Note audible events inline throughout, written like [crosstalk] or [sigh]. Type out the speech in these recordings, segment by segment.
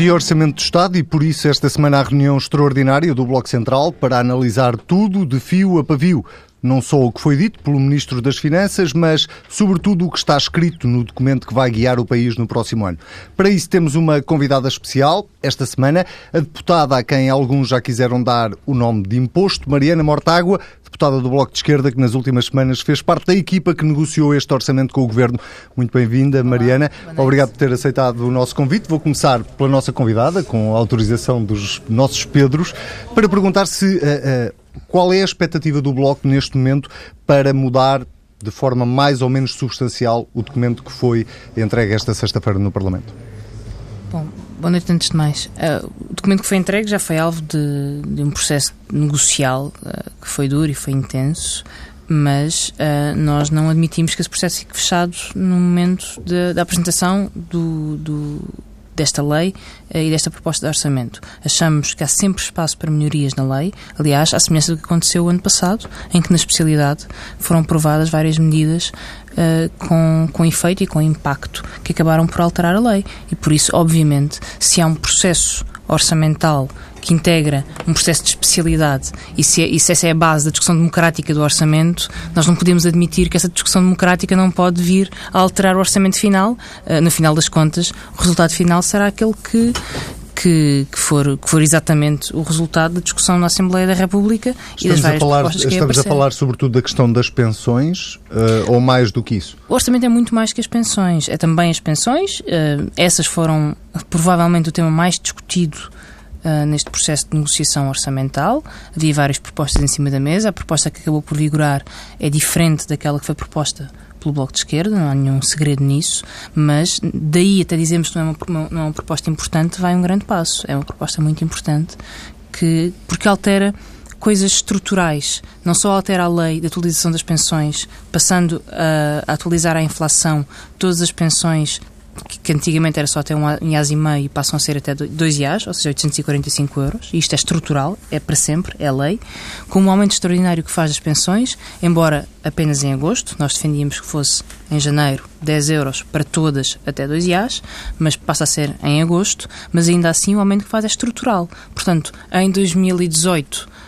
de Orçamento do Estado e por isso esta semana a reunião extraordinária do Bloco Central para analisar tudo de fio a pavio. Não só o que foi dito pelo Ministro das Finanças, mas sobretudo o que está escrito no documento que vai guiar o país no próximo ano. Para isso temos uma convidada especial, esta semana, a deputada a quem alguns já quiseram dar o nome de imposto, Mariana Mortágua, deputada do Bloco de Esquerda, que nas últimas semanas fez parte da equipa que negociou este orçamento com o Governo. Muito bem-vinda, Mariana. Obrigado por ter aceitado o nosso convite. Vou começar pela nossa convidada, com a autorização dos nossos Pedros, para perguntar se uh, uh, qual é a expectativa do Bloco neste momento para mudar de forma mais ou menos substancial o documento que foi entregue esta sexta-feira no Parlamento? Bom, boa noite antes de mais. Uh, o documento que foi entregue já foi alvo de, de um processo negocial uh, que foi duro e foi intenso, mas uh, nós não admitimos que esse processo fique fechado no momento de, da apresentação do, do desta lei eh, e desta proposta de orçamento. Achamos que há sempre espaço para melhorias na lei, aliás, à semelhança do que aconteceu ano passado, em que na especialidade foram aprovadas várias medidas uh, com, com efeito e com impacto que acabaram por alterar a lei. E por isso, obviamente, se há um processo orçamental que integra um processo de especialidade e se, é, e se essa é a base da discussão democrática do orçamento, nós não podemos admitir que essa discussão democrática não pode vir a alterar o orçamento final. Uh, no final das contas, o resultado final será aquele que, que, que, for, que for exatamente o resultado da discussão na Assembleia da República estamos e das várias a falar, propostas que Estamos a falar sobretudo da questão das pensões uh, ou mais do que isso? O orçamento é muito mais que as pensões. É também as pensões. Uh, essas foram provavelmente o tema mais discutido Uh, neste processo de negociação orçamental. Havia várias propostas em cima da mesa. A proposta que acabou por vigorar é diferente daquela que foi proposta pelo Bloco de Esquerda, não há nenhum segredo nisso, mas daí até dizemos que não é uma, não é uma proposta importante, vai um grande passo. É uma proposta muito importante que, porque altera coisas estruturais. Não só altera a lei de atualização das pensões, passando a, a atualizar a inflação, todas as pensões que antigamente era só até um IAS e meio, passam a ser até dois IAS, ou seja, 845 euros. E isto é estrutural, é para sempre, é lei. Com um aumento extraordinário que faz das pensões, embora apenas em agosto, nós defendíamos que fosse em janeiro 10 euros para todas até dois IAS, mas passa a ser em agosto, mas ainda assim o aumento que faz é estrutural. Portanto, em 2018 uh,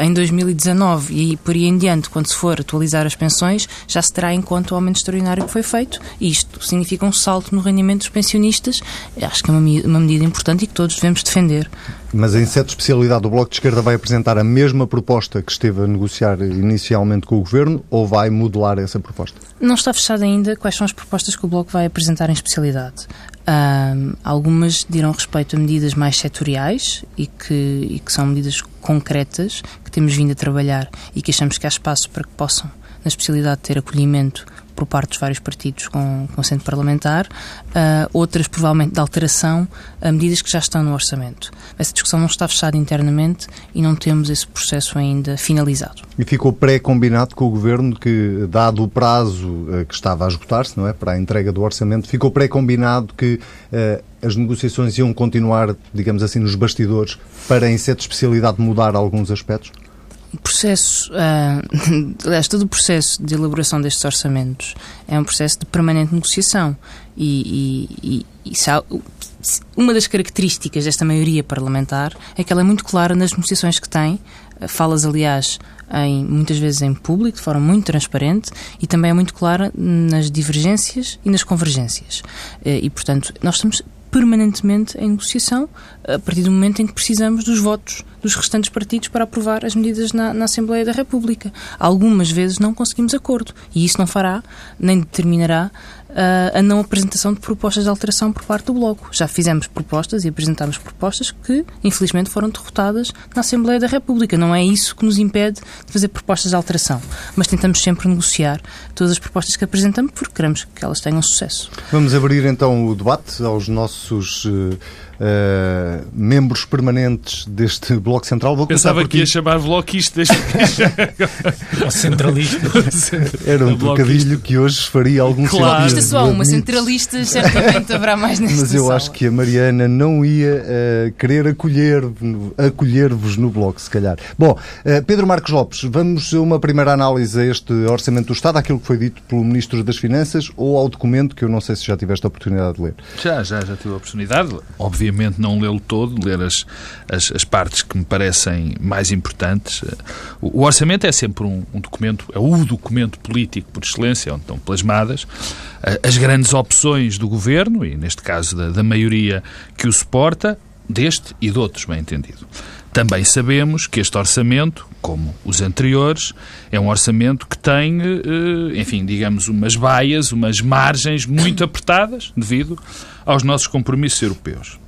em 2019 e por aí em diante, quando se for atualizar as pensões, já se terá em conta o aumento extraordinário que foi feito e isto significa um salto no rendimento dos pensionistas. Acho que é uma, uma medida importante e que todos devemos defender. Mas em sede especialidade, o Bloco de Esquerda vai apresentar a mesma proposta que esteve a negociar inicialmente com o Governo ou vai modelar essa proposta? Não está fechado ainda quais são as propostas que o Bloco vai apresentar em especialidade. Um, algumas dirão respeito a medidas mais setoriais e que, e que são medidas concretas que temos vindo a trabalhar e que achamos que há espaço para que possam, na especialidade, ter acolhimento por parte dos vários partidos com, com centro parlamentar, uh, outras provavelmente de alteração a medidas que já estão no orçamento. Essa discussão não está fechada internamente e não temos esse processo ainda finalizado. E ficou pré-combinado com o Governo que, dado o prazo uh, que estava a esgotar-se, não é, para a entrega do orçamento, ficou pré-combinado que uh, as negociações iam continuar, digamos assim, nos bastidores para, em sede especialidade, mudar alguns aspectos? O processo, uh, [laughs] aliás, todo o processo de elaboração destes orçamentos é um processo de permanente negociação e, e, e, e uma das características desta maioria parlamentar é que ela é muito clara nas negociações que tem, falas, aliás, em, muitas vezes em público, de forma muito transparente, e também é muito clara nas divergências e nas convergências. Eh, e, portanto, nós estamos permanentemente em negociação a partir do momento em que precisamos dos votos dos restantes partidos para aprovar as medidas na, na, Assembleia da República. Algumas vezes não conseguimos acordo e isso não fará nem determinará a não apresentação de propostas de alteração por parte do Bloco. Já fizemos propostas e apresentámos propostas que, infelizmente, foram derrotadas na Assembleia da República. Não é isso que nos impede de fazer propostas de alteração, mas tentamos sempre negociar todas as propostas que apresentamos porque queremos que elas tenham sucesso. Vamos abrir então o debate aos nossos. Uh membros permanentes deste Bloco Central. Vou Pensava que ia chamar bloquistas. [laughs] Ou centralistas. Era um [laughs] trocadilho que hoje faria algum claro. sentido. Bloquista só uma, centralistas certamente haverá mais nesta [laughs] Mas eu sala. acho que a Mariana não ia uh, querer acolher-vos acolher no Bloco, se calhar. Bom, uh, Pedro Marcos Lopes, vamos a uma primeira análise a este Orçamento do Estado, àquilo que foi dito pelo Ministro das Finanças ou ao documento que eu não sei se já tiveste a oportunidade de ler. Já, já, já tive a oportunidade. Obviamente obviamente, não lê-lo todo, ler as, as, as, partes que me parecem mais importantes. O, o orçamento é sempre um, um, documento, é o documento político por excelência, onde estão plasmadas as grandes opções do governo, e neste caso da, da maioria que o suporta, deste e de outros, bem entendido. Também sabemos que este orçamento, como os anteriores, é um orçamento que tem, eh, enfim, digamos, umas baias, umas margens muito apertadas devido aos nossos compromissos europeus.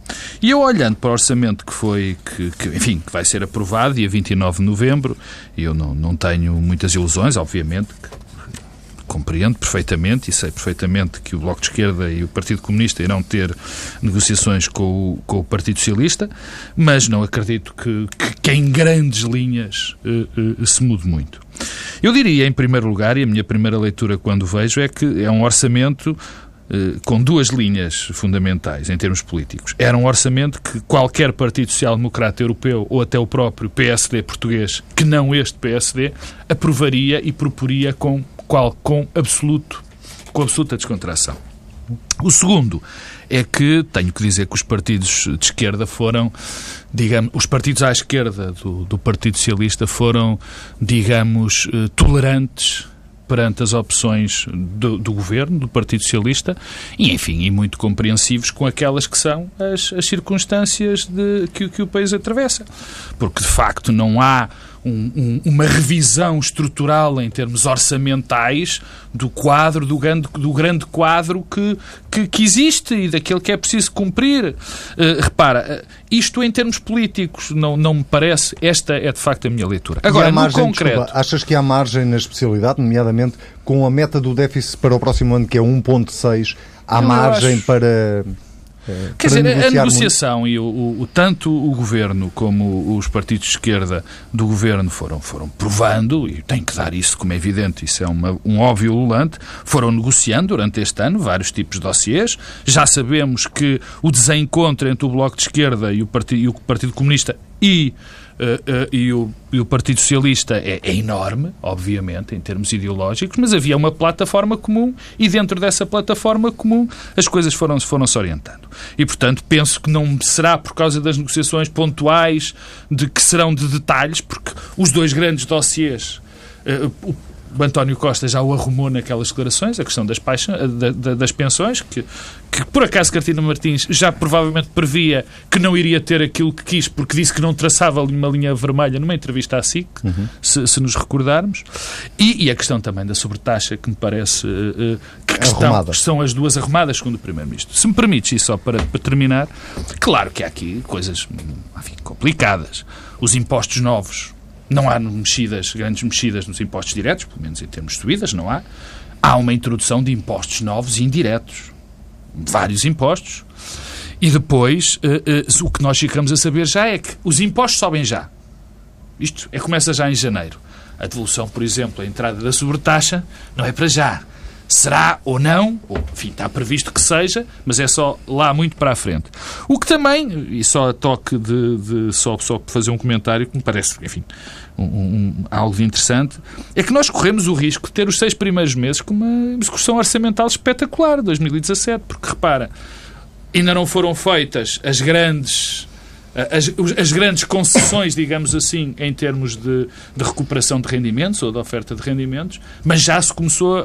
E eu olhando para o orçamento que foi, que, que, enfim, que vai ser aprovado dia 29 de novembro, eu não, não tenho muitas ilusões, obviamente, que compreendo perfeitamente e sei perfeitamente que o Bloco de Esquerda e o Partido Comunista irão ter negociações com o, com o Partido Socialista, mas não acredito que, que, que em grandes linhas uh, uh, se mude muito. Eu diria, em primeiro lugar, e a minha primeira leitura quando vejo, é que é um orçamento uh, com duas linhas fundamentais em termos políticos. Era um orçamento que qualquer Partido Social Democrata Europeu ou até o próprio PSD português, que não este PSD, aprovaria e proporia com qual com absoluto, com absoluta descontração. O segundo é que tenho que dizer que os partidos de esquerda foram, digamos, os partidos à esquerda do, do Partido Socialista foram, digamos, eh, tolerantes perante as opções do, do, governo, do Partido Socialista, e enfim, e muito compreensivos com aquelas que são as, as circunstâncias de, que, que o país atravessa. Porque de facto não há um, um, uma revisão estrutural em termos orçamentais do quadro, do grande, do grande quadro que, que, que existe e daquele que é preciso cumprir. Uh, repara, uh, isto em termos políticos não, não me parece, esta é de facto a minha leitura. Agora, no margem, concreto... Desculpa, achas que há margem na especialidade, nomeadamente com a meta do déficit para o próximo ano, que é 1.6, há margem acho... para Quer dizer, a negociação muito... e o, o, tanto o governo como os partidos de esquerda do governo foram, foram provando, e tem que dar isso como é evidente, isso é uma, um óbvio lulante, foram negociando durante este ano vários tipos de dossiês. Já sabemos que o desencontro entre o Bloco de Esquerda e o Partido, e o partido Comunista e e, o, e, o, Partido Socialista é, é, enorme, obviamente, em termos ideológicos, mas havia uma plataforma comum e dentro dessa plataforma comum as coisas foram, foram se orientando. E, portanto, penso que não será por causa das negociações pontuais, de que serão de detalhes, porque os dois grandes dossiês, uh, o António Costa já o arrumou naquelas declarações, a questão das, paixas, das pensões, que, que por acaso Cartina Martins já provavelmente previa que não iria ter aquilo que quis, porque disse que não traçava uma linha vermelha numa entrevista à SIC, uhum. se, se, nos recordarmos. E, e, a questão também da sobretaxa, que me parece uh, que, que são as duas arrumadas, segundo o Primeiro-Ministro. Se me permites, e só para, para terminar, claro que há aqui coisas enfim, complicadas. Os impostos novos não há mexidas, grandes mexidas nos impostos diretos, pelo menos em termos de subidas, não há. Há uma introdução de impostos novos e indiretos. Vários impostos. E depois, uh, uh, o que nós ficamos a saber já é que os impostos sobem já. Isto é, começa já em janeiro. A devolução, por exemplo, a entrada da sobretaxa, não é para já. Será ou não, ou, enfim, está previsto que seja, mas é só lá muito para a frente. O que também, e só a toque de, de só, só fazer um comentário que me parece, enfim, um, um, algo interessante, é que nós corremos o risco de ter os seis primeiros meses com uma execução orçamental espetacular, 2017, porque repara, ainda não foram feitas as grandes as, as, grandes concessões, digamos assim, em termos de, de, recuperação de rendimentos ou de oferta de rendimentos, mas já se começou a, a,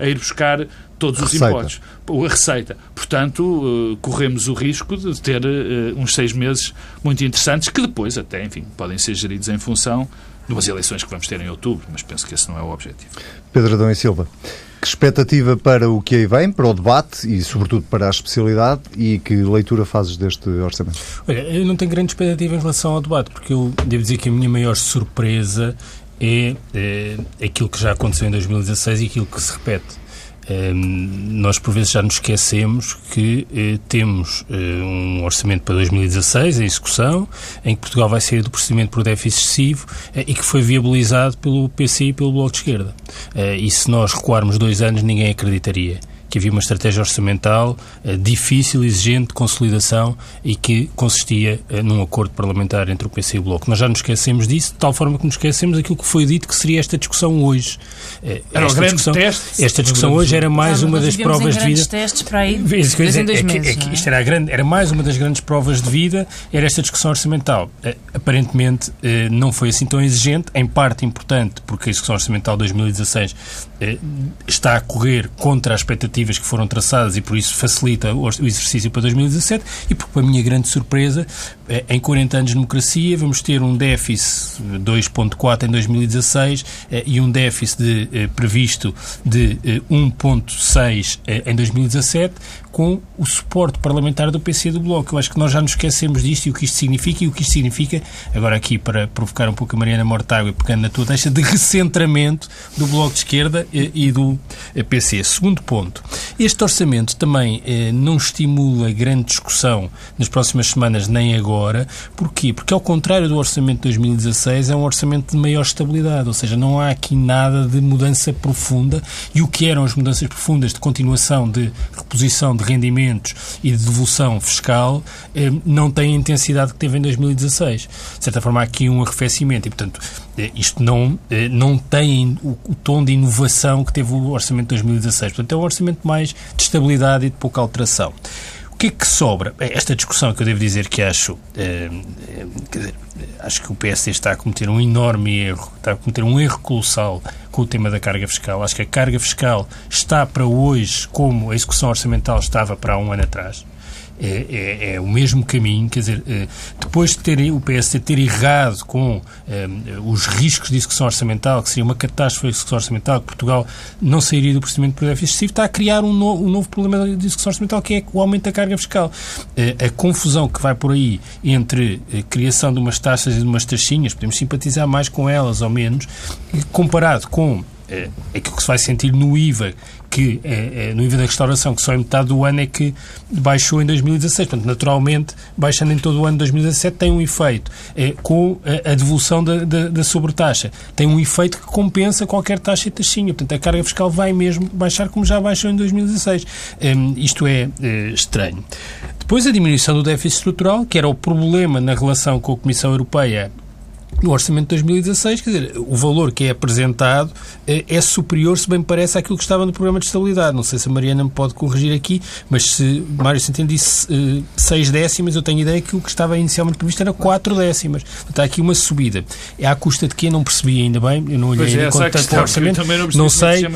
a, a ir buscar todos os receita. impostos. A receita. Portanto, uh, corremos o risco de ter uh, uns seis meses muito interessantes que depois, até, enfim, podem ser geridos em função de umas eleições que vamos ter em outubro, mas penso que esse não é o objetivo. Pedro Adão e Silva. Que expectativa para o que aí vem, para o debate e, sobretudo, para a especialidade e que leitura fazes deste orçamento? Olha, eu não tenho grande expectativa em relação ao debate, porque eu devo dizer que a minha maior surpresa é, é aquilo que já aconteceu em 2016 e aquilo que se repete nós por vezes já nos esquecemos que eh, temos eh, um orçamento para 2016 em execução, em que Portugal vai sair do procedimento por déficit excessivo eh, e que foi viabilizado pelo PCI e pelo Bloco de Esquerda. E se nós recuarmos dois anos, ninguém acreditaria que havia uma estratégia orçamental uh, difícil, exigente, de consolidação e que consistia uh, num acordo parlamentar entre o PC e o Bloco. Nós já nos esquecemos disso, de tal forma que nos esquecemos aquilo que foi dito que seria esta discussão hoje. Uh, era esta discussão, teste, esta discussão hoje era mais uma das provas de vida. testes para aí, dois é, dois meses, é que, é isto era, grande, era mais uma das grandes provas de vida, era esta discussão orçamental. aparentemente não foi assim tão exigente, em parte importante, porque a discussão orçamental 2016 está a correr contra as expectativas que foram traçadas e por isso facilita o exercício para 2017 e porque, para a minha grande surpresa, eh, em 40 anos de democracia vamos ter um déficit 2.4 em 2016 eh, e um déficit de, eh, previsto de 1.6 em 2017 com o suporte parlamentar do PC do Bloco. Eu acho que nós já nos esquecemos disto e o que isto significa e o que isto significa, agora aqui para provocar um pouco a Mariana Mortágua e pegando na tua deixa, de recentramento do Bloco de Esquerda e do PC. Segundo ponto, este orçamento também eh, não estimula grande discussão nas próximas semanas nem agora. Porquê? Porque ao contrário do orçamento de 2016 é um orçamento de maior estabilidade, ou seja, não há aqui nada de mudança profunda e o que eram as mudanças profundas de continuação de reposição de rendimentos e de devolução fiscal eh, não tem a intensidade que teve em 2016. De certa forma, há aqui um arrefecimento e, portanto, eh, isto não, eh, não tem o, tom de inovação que teve o orçamento de 2016. Portanto, é um orçamento mais de estabilidade e de pouca alteração. Que é que sobra? Esta discussão que eu devo dizer que acho, eh, dizer, acho que o PSD está a cometer um enorme erro, está a cometer um erro colossal com o tema da carga fiscal. Acho que a carga fiscal está para hoje como a execução orçamental estava para há um ano atrás é, é, é, o mesmo caminho, quer dizer, é, depois de ter, o PSD ter errado com é, os riscos de execução orçamental, que seria uma catástrofe de execução orçamental, que Portugal não sairia do procedimento por déficit excessivo, está a criar um, no, um, novo problema de execução orçamental, que é o aumento da carga fiscal. É, a confusão que vai por aí entre a criação de umas taxas e de umas taxinhas, podemos simpatizar mais com elas ou menos, comparado com é, aquilo que se vai sentir no IVA, que é, é, no IVA da restauração, que só em metade do ano é que baixou em 2016. Portanto, naturalmente, baixando em todo o ano de 2017, tem um efeito. É, com a, a devolução da, da, da, sobretaxa, tem um efeito que compensa qualquer taxa e taxinha. Portanto, a carga fiscal vai mesmo baixar como já baixou em 2016. Um, isto é, é estranho. Depois, a diminuição do déficit estrutural, que era o problema na relação com a Comissão Europeia no orçamento de 2016, quer dizer, o valor que é apresentado é, é superior, se bem parece, àquilo que estava no programa de estabilidade. Não sei se a Mariana me pode corrigir aqui, mas se Mário Centeno disse uh, seis décimas, eu tenho ideia que o que estava inicialmente previsto era quatro décimas. Está aqui uma subida. É à custa de quê? Não percebi ainda bem, eu não olhei ainda é, com tanto orçamento. Não, não sei, uh,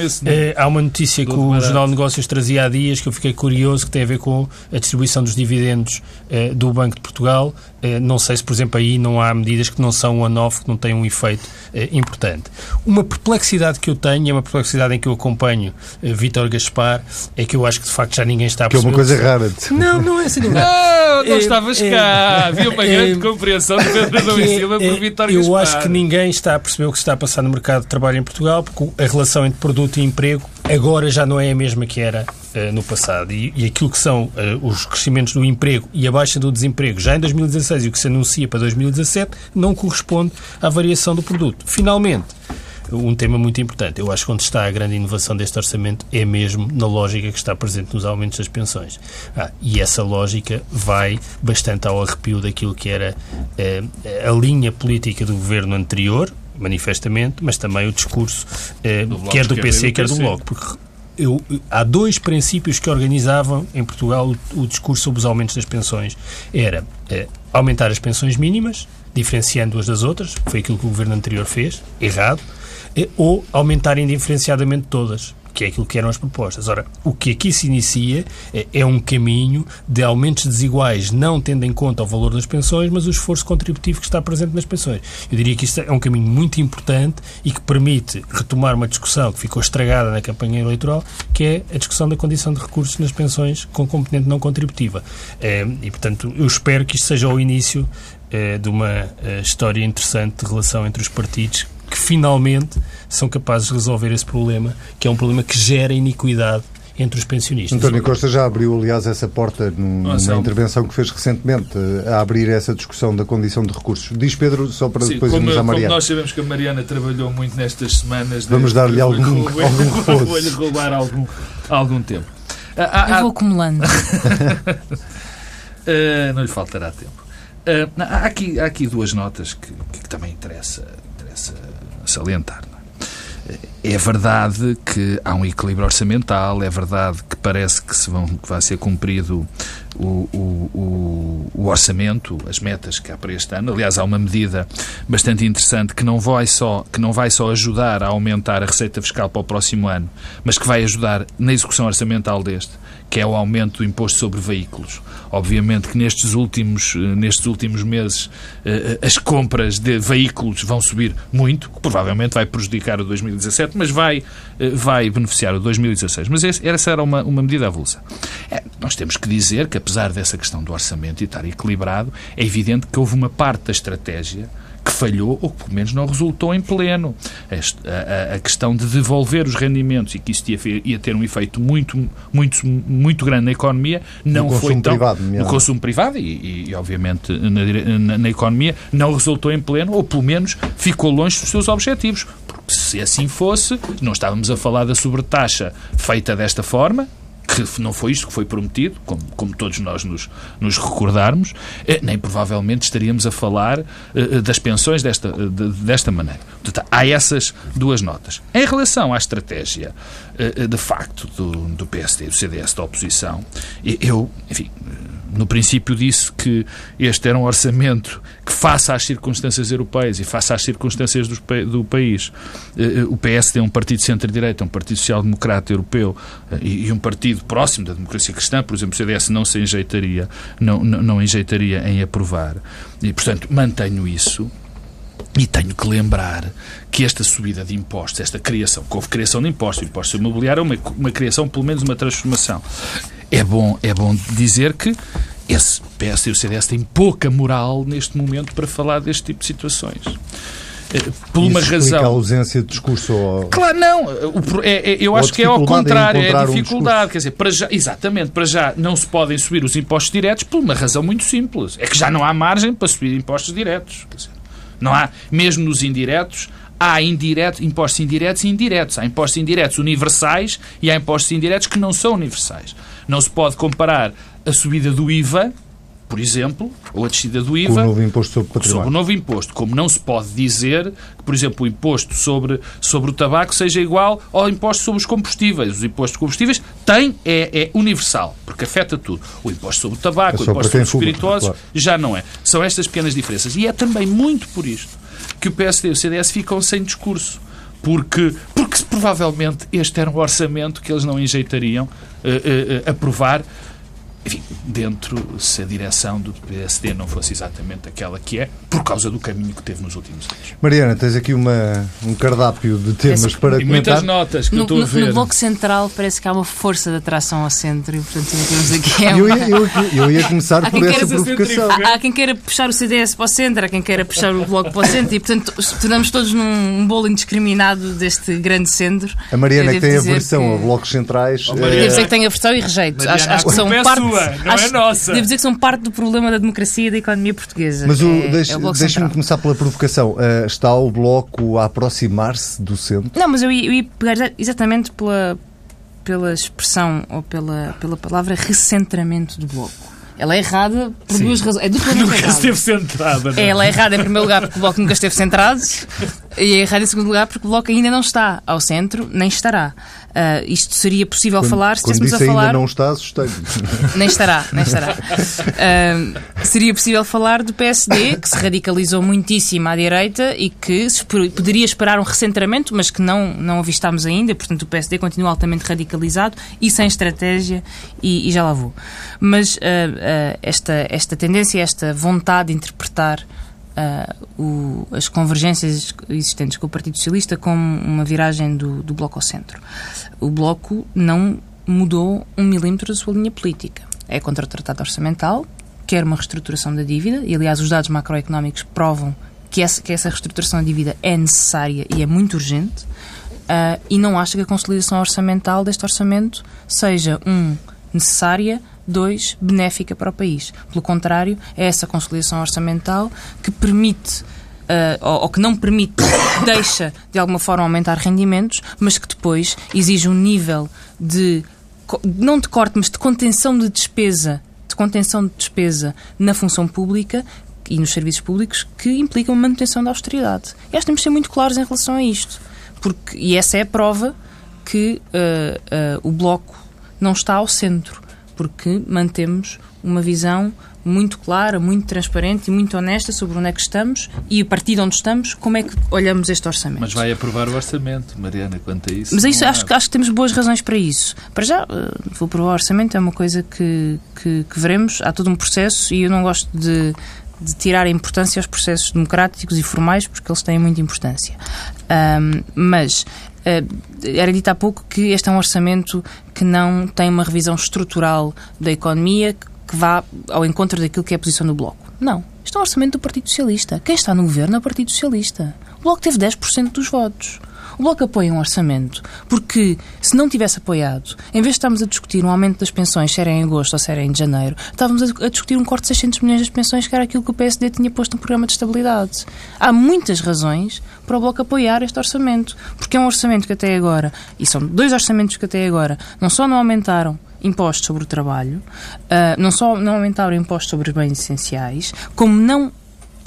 há uma notícia que o Jornal de Negócios trazia há dias que eu fiquei curioso, que tem a ver com a distribuição dos dividendos uh, do Banco de Portugal. Não sei se, por exemplo, aí não há medidas que não são one-off, que não têm um efeito importante. Uma perplexidade que eu tenho, é uma perplexidade em que eu acompanho uh, Vítor Gaspar, é que eu acho que de facto já ninguém está a perceber. Que é uma coisa rara. Não, não é assim. Não, não, não estavas cá. Havia uma grande compreensão de Pedro Adão e Silva por Vítor Gaspar. Eu acho que ninguém está a perceber o que está a passar no mercado de trabalho em Portugal, porque a relação entre produto e emprego agora já não é a mesma que era uh, no passado. E, e, aquilo que são uh, os crescimentos do emprego e a baixa do desemprego já em 2016 e o que se anuncia para 2017 não corresponde à variação do produto. Finalmente, um tema muito importante. Eu acho que onde está a grande inovação deste orçamento é mesmo na lógica que está presente nos aumentos das pensões. Ah, e essa lógica vai bastante ao arrepio daquilo que era eh, a linha política do governo anterior, manifestamente, mas também o discurso eh, quer do PC, quer do Bloco. Porque eu, há dois princípios que organizavam em Portugal o, o discurso sobre os aumentos das pensões. Era eh, aumentar as pensões mínimas, diferenciando-as das outras, foi aquilo que o governo anterior fez, errado, é, ou aumentarem diferenciadamente todas que é aquilo que eram as propostas. Ora, o que aqui se inicia é, é, um caminho de aumentos desiguais, não tendo em conta o valor das pensões, mas o esforço contributivo que está presente nas pensões. Eu diria que isto é um caminho muito importante e que permite retomar uma discussão que ficou estragada na campanha eleitoral, que é a discussão da condição de recursos nas pensões com componente não contributiva. É, e, portanto, eu espero que isto seja o início é, de uma história interessante de relação entre os partidos que finalmente são capazes de resolver esse problema, que é um problema que gera iniquidade entre os pensionistas. António Costa já abriu, aliás, essa porta numa intervenção que fez recentemente a abrir essa discussão da condição de recursos. Diz Pedro, só para Sim, depois como, irmos à Mariana. Como nós sabemos que a Mariana trabalhou muito nestas semanas... Vamos dar-lhe algum, algum [laughs] Vou-lhe roubar algum, algum tempo. Eu vou acumulando. uh, [laughs] não lhe faltará tempo. Uh, há, aqui, há aqui duas notas que, que também interessa, interessa salientar. É? é verdade que há um equilíbrio orçamental, é verdade que parece que, se vão, que vai ser cumprido o, o, o, orçamento, as metas que há para este ano. Aliás, há uma medida bastante interessante que não, vai só, que não vai só ajudar a aumentar a receita fiscal para o próximo ano, mas que vai ajudar na execução orçamental deste, que é o aumento do imposto sobre veículos. Obviamente que nestes últimos, nestes últimos meses eh, as compras de veículos vão subir muito, que provavelmente vai prejudicar o 2017, mas vai, vai beneficiar o 2016. Mas essa era uma, uma medida avulsa. É, nós temos que dizer que, apesar dessa questão do orçamento e estar equilibrado, é evidente que houve uma parte da estratégia que falhou ou que pelo menos não resultou em pleno. A, a, a questão de devolver os rendimentos e que isso ia, ter um efeito muito, muito, muito grande na economia não foi tão. Privado, no consumo privado e, e, e obviamente, na, na, na, economia, não resultou em pleno ou pelo menos ficou longe dos seus objetivos. Se assim fosse, não estávamos a falar da sobretaxa feita desta forma, que não foi isto que foi prometido, como, como todos nós nos, nos recordarmos, eh, nem provavelmente estaríamos a falar eh, eh, das pensões desta, desta maneira. Portanto, há essas duas notas. Em relação à estratégia, de facto, do, do PSD e do CDS da oposição, eu, enfim, no princípio disse que este era um orçamento que, face às circunstâncias europeias e face às circunstâncias do, do país, eh, eh, o PS tem um partido centro-direita, um partido social-democrata europeu eh, e, um partido próximo da democracia cristã, por exemplo, o CDS não se enjeitaria, não, não, não enjeitaria em aprovar. E, portanto, mantenho isso. E tenho que lembrar que esta subida de impostos, esta criação, que houve criação de impostos, o imposto imobiliário é uma, uma criação, pelo menos uma transformação. É bom, é bom dizer que esse PS e o CDS têm pouca moral neste momento para falar deste tipo de situações. Eh, por Isso uma razão. a ausência de discurso? Ou... Claro, não. É, é, eu acho que é ao contrário. É a dificuldade. Um quer dizer, para já, exatamente, para já não se podem subir os impostos diretos por uma razão muito simples. É que já não há margem para subir impostos diretos. Dizer, não há, mesmo nos indiretos, há indireto, impostos indiretos e indiretos. Há impostos indiretos universais e há impostos indiretos que não são universais. Não se pode comparar a subida do IVA, por exemplo, ou a descida do IVA. Com o novo imposto sobre património. Sobre o novo imposto. Como não se pode dizer que, por exemplo, o imposto sobre, sobre o tabaco seja igual ao imposto sobre os combustíveis. Os impostos de combustíveis têm, é, é universal, porque afeta tudo. O imposto sobre o tabaco, é o imposto sobre os espirituosos, claro. já não é. São estas pequenas diferenças. E é também muito por isto que o PSD e o CDS ficam sem discurso porque, porque provavelmente este era um orçamento que eles não enjeitariam aprovar enfim, dentro, se a direção do PSD não fosse exatamente aquela que é, por causa do caminho que teve nos últimos anos. Mariana, tens aqui uma, um cardápio de temas parece, para e comentar. muitas notas que no, eu estou a ver. No Bloco Central parece que há uma força de atração ao centro e, portanto, temos aqui... É uma... eu, ia, eu, eu, ia começar [laughs] por essa provocação. Há, há, quem queira puxar o CDS para o centro, há quem queira puxar o Bloco para o centro e, portanto, tornamos todos num bolo indiscriminado deste grande centro. A Mariana que tem aversão que... a blocos centrais... Oh, Devo dizer que tem aversão e rejeito. Mariana, acho, acho que são parte sua, não acho, é nossa. Devo dizer que são parte do problema da democracia e da economia portuguesa. Mas o, é, deixe, é deixe-me começar pela provocação. Uh, está o Bloco a aproximar-se do centro? Não, mas eu ia, eu ia pegar exatamente pela, pela expressão ou pela, pela palavra recentramento do Bloco. Ela é errada por Sim. duas razões. É duplamente nunca errada. esteve centrada. Não? É? Ela é errada em primeiro lugar porque o Bloco nunca esteve centrado e é errada em segundo lugar porque o Bloco ainda não está ao centro, nem estará. Uh, isto seria possível quando, falar se estivéssemos a falar. ainda não está, assustei [laughs] Nem estará, nem estará. Uh, seria possível falar do PSD, que se radicalizou muitíssimo à direita e que poderia esperar um recentramento, mas que não, não avistámos ainda. Portanto, o PSD continua altamente radicalizado e sem estratégia, e, e já lá vou. Mas uh, esta, esta tendência, esta vontade de interpretar o, as convergências existentes com o Partido Socialista como uma viragem do, do Bloco ao centro. O Bloco não mudou um milímetro da sua linha política. É contra o Tratado Orçamental, quer uma reestruturação da dívida, e aliás os dados macroeconómicos provam que essa, que essa reestruturação da dívida é necessária e é muito urgente, uh, e não acha que a consolidação orçamental deste orçamento seja, um, necessária, dois, benéfica para o país. Pelo contrário, é essa conciliação orçamental que permite Uh, ou, ou, que não permite, [coughs] deixa de alguma forma aumentar rendimentos, mas que depois exige um nível de não de corte, mas de contenção de despesa, de contenção de despesa na função pública e nos serviços públicos que implicam a manutenção da austeridade. E que temos de ser muito claros em relação a isto. Porque, e essa é a prova que uh, uh, o Bloco não está ao centro, porque mantemos uma visão muito clara, muito transparente e muito honesta sobre onde é que estamos e a partir de onde estamos, como é que olhamos este orçamento. Mas vai aprovar o orçamento, Mariana, quanto a isso? Mas isso, acho, acho, que temos boas razões para isso. Para já, uh, vou aprovar o orçamento, é uma coisa que, que, que veremos. Há todo um processo e eu não gosto de, de tirar a importância aos processos democráticos e formais, porque eles têm muita importância. Um, mas era dito há pouco que este é um orçamento que não tem uma revisão estrutural da economia que vá ao encontro daquilo que é a posição do Bloco. Não. Isto é um orçamento do Partido Socialista. Quem está no governo é o Partido Socialista. O Bloco teve 10% dos votos. O Bloco apoia um orçamento porque, se não tivesse apoiado, em vez de estarmos a discutir um aumento das pensões, se era em agosto ou se era em janeiro, estávamos a, discutir um corte de 600 milhões das pensões, que era aquilo que o PSD tinha posto no programa de estabilidade. Há muitas razões para o Bloco apoiar este orçamento, porque é um orçamento que até agora, e são dois orçamentos que até agora, não só não aumentaram impostos sobre o trabalho, uh, não só não aumentaram impostos sobre os bens essenciais, como não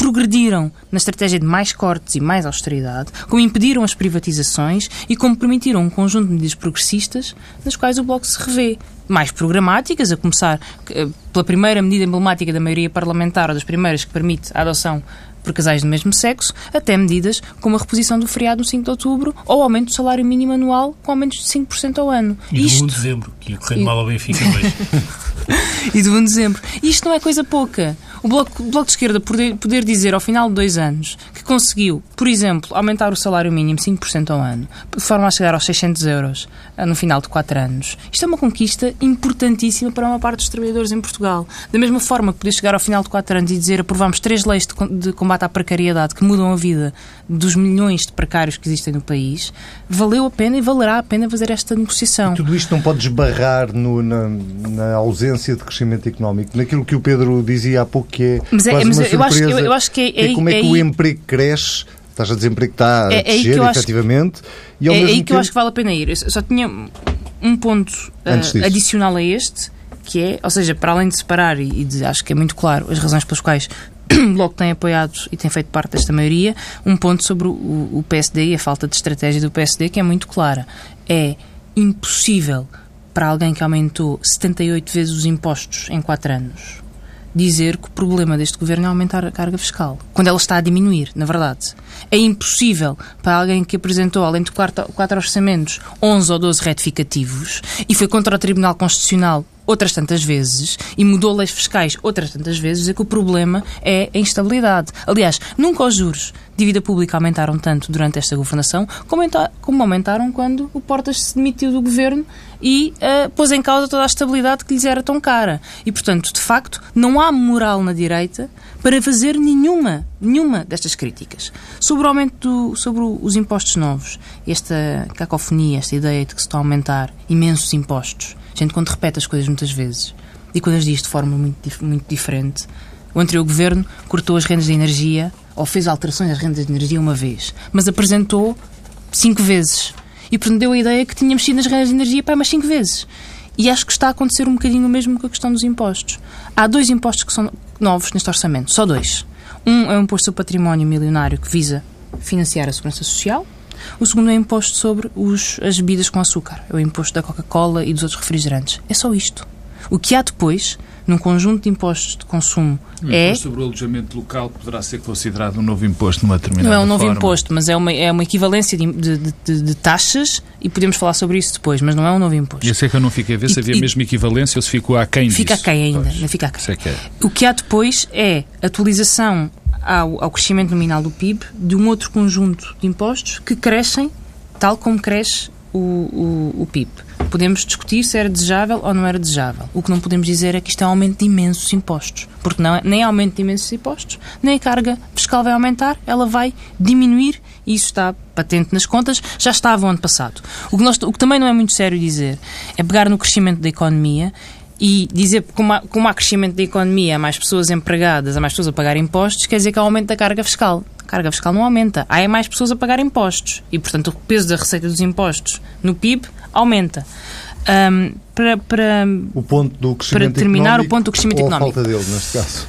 progrediram na estratégia de mais cortes e mais austeridade, como impediram as privatizações e como permitiram um conjunto de medidas progressistas nas quais o Bloco se revê. Mais programáticas, a começar eh, pela primeira medida emblemática da maioria parlamentar, ou das primeiras que permite a adoção por casais do mesmo sexo, até medidas como a reposição do feriado no 5 de outubro ou o aumento do salário mínimo anual com aumentos de 5% ao ano. E Isto... do 1 de dezembro, que correndo mal ao Benfica hoje. [laughs] e do 1 de dezembro. Isto não é coisa pouca. O Bloco, o bloco de Esquerda poder, poder dizer ao final de dois anos que conseguiu, por exemplo, aumentar o salário mínimo 5% ao ano, de forma a chegar aos 600 euros eh, no final de quatro anos, isto é uma conquista importantíssima para uma parte dos trabalhadores em Portugal. Da mesma forma que poder chegar ao final de quatro anos e dizer aprovamos três leis de, de combate à precariedade que mudam a vida dos milhões de precários que existem no país, valeu a pena e valerá a pena fazer esta negociação. E tudo isto não pode esbarrar no, na, na ausência de crescimento económico, naquilo que o Pedro dizia há pouco que é mas é, mas eu, acho, eu, eu, acho que é, é, é como é, que o emprego cresce Estás a dizer que está a é, é descer, efetivamente. E ao é, aí que eu acho que vale a pena ir. Eu só tinha um ponto uh, adicional a este, que é, ou seja, para além de separar, e, e de, acho que é muito claro as razões pelas quais [coughs] o Bloco tem apoiado e tem feito parte desta maioria, um ponto sobre o, o PSD e a falta de estratégia do PSD, que é muito clara. É impossível para alguém que aumentou 78 vezes os impostos em 4 anos dizer que o problema deste governo é aumentar a carga fiscal, quando ela está a diminuir, na verdade. É impossível para alguém que apresentou, além de quatro, quatro orçamentos, 11 ou 12 retificativos e foi contra o Tribunal Constitucional outras tantas vezes e mudou leis fiscais outras tantas vezes, dizer que o problema é a instabilidade. Aliás, nunca os juros de dívida pública aumentaram tanto durante esta governação como aumentaram quando o Portas se demitiu do governo e uh, pôs em causa toda a estabilidade que lhes era tão cara. E, portanto, de facto, não há moral na direita para fazer nenhuma, nenhuma destas críticas. Sobre o aumento do, sobre os impostos novos, esta cacofonia, esta ideia de que se estão a aumentar imensos impostos, gente quando repete as coisas muitas vezes e quando as diz de forma muito, muito diferente, o anterior governo cortou as rendas de energia ou fez alterações às rendas de energia uma vez, mas apresentou cinco vezes e, portanto, deu a ideia que tinha mexido nas rendas de energia para mais cinco vezes. E acho que está a acontecer um bocadinho o mesmo com a questão dos impostos. Há dois impostos que são novos neste orçamento, só dois. Um é o imposto sobre património milionário que visa financiar a segurança social. O segundo é o imposto sobre os, as bebidas com açúcar. É o imposto da Coca-Cola e dos outros refrigerantes. É só isto. O que há depois num conjunto de impostos de consumo o é... sobre o alojamento local poderá ser considerado um novo imposto numa determinada Não é um novo forma. imposto, mas é uma, é uma equivalência de, de, de, de, taxas e podemos falar sobre isso depois, mas não é um novo imposto. E eu sei que eu não fiquei a ver e, se havia e, mesmo equivalência ou se ficou aquém disso. Fica aquém ainda, pois. fica aquém. É. O que há depois é atualização ao, ao crescimento nominal do PIB de um outro conjunto de impostos que crescem tal como cresce o, o, o PIB. Podemos discutir se era desejável ou não era desejável. O que não podemos dizer é que isto é um aumento de imensos impostos. Porque não é, nem aumento de imensos impostos, nem a carga fiscal vai aumentar, ela vai diminuir e isso está patente nas contas, já estava o ano passado. O que, nós, o que também não é muito sério dizer é pegar no crescimento da economia e dizer que como há, como há crescimento da economia, há mais pessoas empregadas, há mais pessoas a pagar impostos, quer dizer que há aumento da carga fiscal. A carga fiscal não aumenta, há mais pessoas a pagar impostos e, portanto, o peso da receita dos impostos no PIB aumenta. Um, para, para, o ponto do crescimento para terminar o ponto do crescimento ou económico. A falta dele, neste caso.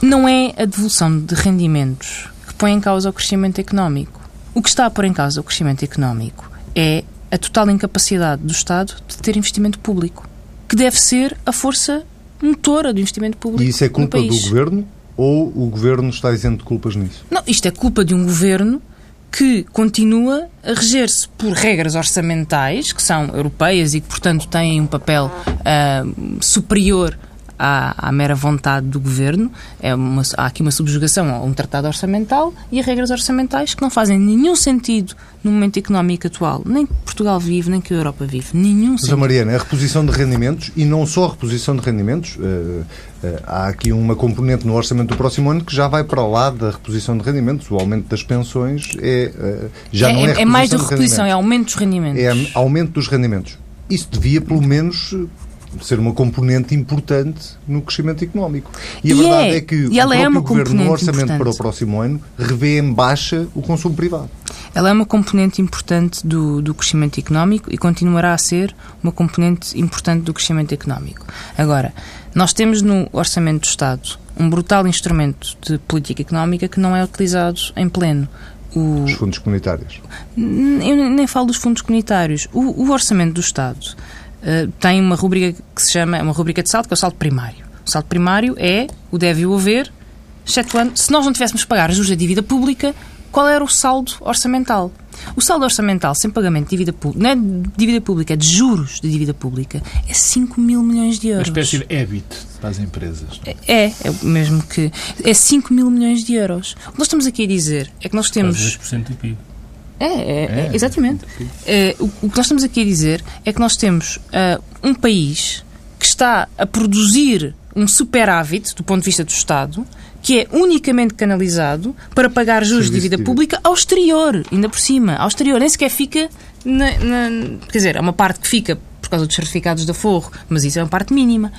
Não é a devolução de rendimentos que põe em causa o crescimento económico. O que está a pôr em causa o crescimento económico é a total incapacidade do Estado de ter investimento público, que deve ser a força motora do investimento público. E isso é culpa do governo ou o governo está isento de culpas nisso? Não, isto é culpa de um governo que continua a reger-se por regras orçamentais, que são europeias e que, portanto, têm um papel uh, superior à, à, mera vontade do governo. É uma, há aqui uma subjugação a um tratado orçamental e a regras orçamentais que não fazem nenhum sentido no momento económico atual. Nem que Portugal vive, nem que a Europa vive. Nenhum Mas, sentido. Mariana, a reposição de rendimentos, e não só a reposição de rendimentos, uh, Uh, há aqui uma componente no orçamento do próximo ano que já vai para lá da reposição de rendimentos. O aumento das pensões é, uh, já é, não é, é mais do que reposição, é aumento dos rendimentos. É aumento dos rendimentos. Isso devia, pelo menos, ser uma componente importante no crescimento económico. E a e verdade é, é que o é próprio é Governo, no orçamento importante. para o próximo ano, revê em baixa o consumo privado. Ela é uma componente importante do, do crescimento económico e continuará a ser uma componente importante do crescimento económico. Agora, nós temos no Orçamento do Estado um brutal instrumento de política económica que não é utilizado em pleno. O... Os fundos comunitários. Eu nem falo dos fundos comunitários. O, o Orçamento do Estado uh, tem uma rubrica que se chama, uma rubrica de saldo, que é o saldo primário. O saldo primário é o deve o haver, excetuando, se nós não tivéssemos que pagar juros da dívida pública, qual era o saldo orçamental? O saldo orçamental sem pagamento de dívida pública, não é de dívida pública, é de juros de dívida pública, é 5 mil milhões de euros. Uma espécie de EBIT para as empresas. É, é, é mesmo que. É 5 mil milhões de euros. O que nós estamos aqui a dizer é que nós temos. 10% do PIB. É, é, é, exatamente. É, o, o, que nós estamos aqui a dizer é que nós temos uh, um país que está a produzir um superávit do ponto de vista do Estado que é unicamente canalizado para pagar juros de dívida pública ao exterior, ainda por cima, ao exterior. Nem sequer fica. Na, na, quer dizer, é uma parte que fica por causa dos certificados da Forro, mas isso é uma parte mínima.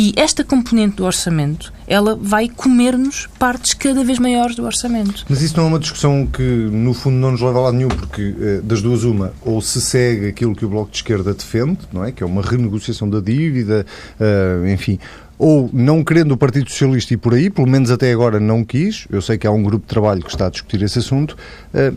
E esta componente do orçamento, ela vai comer-nos partes cada vez maiores do orçamento. Mas isso não é uma discussão que, no fundo, não nos leva a lado nenhum, porque eh, das duas uma, ou se segue aquilo que o Bloco de Esquerda defende, não é? Que é uma renegociação da dívida, uh, enfim, ou não querendo o Partido Socialista ir por aí, pelo menos até agora não quis, eu sei que há um grupo de trabalho que está a discutir esse assunto, uh,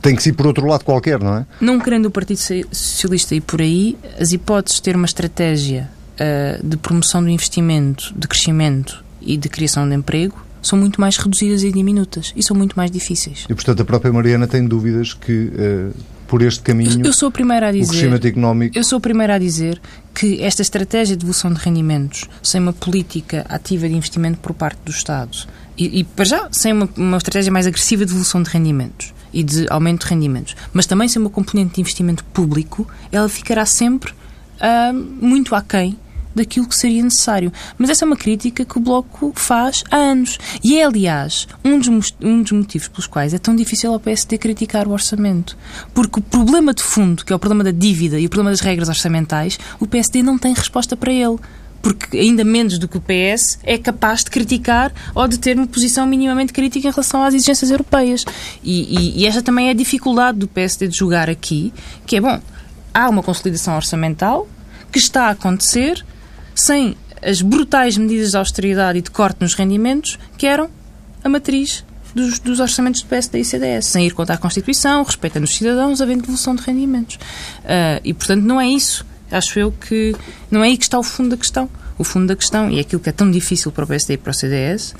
tem que ser por outro lado qualquer, não é? Não querendo o Partido Socialista ir por aí, as hipóteses de ter uma estratégia uh, de promoção do investimento, de crescimento e de criação de emprego são muito mais reduzidas e diminutas e são muito mais difíceis. E, portanto, a própria Mariana tem dúvidas que uh, por este caminho eu sou a primeira a dizer, o crescimento económico... Eu sou a primeira a dizer que esta estratégia de devolução de rendimentos, sem uma política ativa de investimento por parte do Estado, e, e para já, sem uma, uma estratégia mais agressiva de devolução de rendimentos e de aumento de rendimentos, mas também sem uma componente de investimento público, ela ficará sempre uh, muito aquém daquilo que seria necessário. Mas essa é uma crítica que o Bloco faz há anos. E é, aliás, um dos, um dos motivos pelos quais é tão difícil ao PSD criticar o orçamento. Porque o problema de fundo, que é o problema da dívida e o problema das regras orçamentais, o PSD não tem resposta para ele porque ainda menos do que o PS é capaz de criticar ou de ter uma posição minimamente crítica em relação às exigências europeias. E, e, e esta também é a dificuldade do PSD de julgar aqui, que é bom, há uma consolidação orçamental que está a acontecer, sem as brutais medidas de austeridade e de corte nos rendimentos que eram a matriz dos, dos, orçamentos do PSD e CDS, sem ir contra a Constituição, respeitando os cidadãos, havendo devolução de rendimentos. Uh, e, portanto, não é isso. Acho eu que não é aí que está o fundo da questão. O fundo da questão, e é aquilo que é tão difícil para o PSD e para o CDS,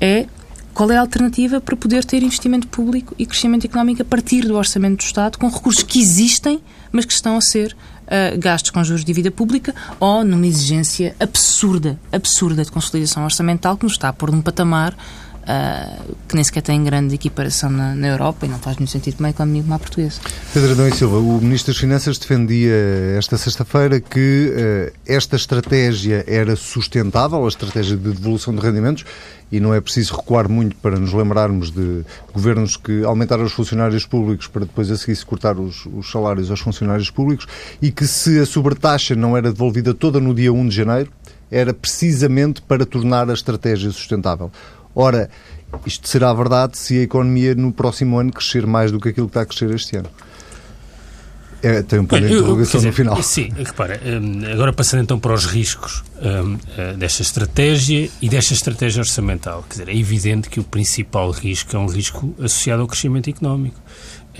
é qual é a alternativa para poder ter investimento público e crescimento económico a partir do orçamento do Estado, com recursos que existem, mas que estão a ser uh, gastos com juros de dívida pública ou numa exigência absurda, absurda de consolidação orçamental que nos está a pôr num patamar uh, que nem sequer tem grande equiparação na, na, Europa e não faz nenhum sentido para a economia como a portuguesa. Pedro Adão e Silva, o Ministro das Finanças defendia esta sexta-feira que uh, esta estratégia era sustentável, a estratégia de devolução de rendimentos, e não é preciso recuar muito para nos lembrarmos de governos que aumentaram os funcionários públicos para depois a seguir se cortar os, os, salários aos funcionários públicos e que se a sobretaxa não era devolvida toda no dia 1 de janeiro, era precisamente para tornar a estratégia sustentável. Ora, isto será verdade se a economia no próximo ano crescer mais do que aquilo que está a crescer este ano. é, tem um ponto de interrogação no final. Sim, repara, hum, agora passando então para os riscos um, eh, desta estratégia e desta estratégia orçamental. Quer dizer, é evidente que o principal risco é um risco associado ao crescimento económico.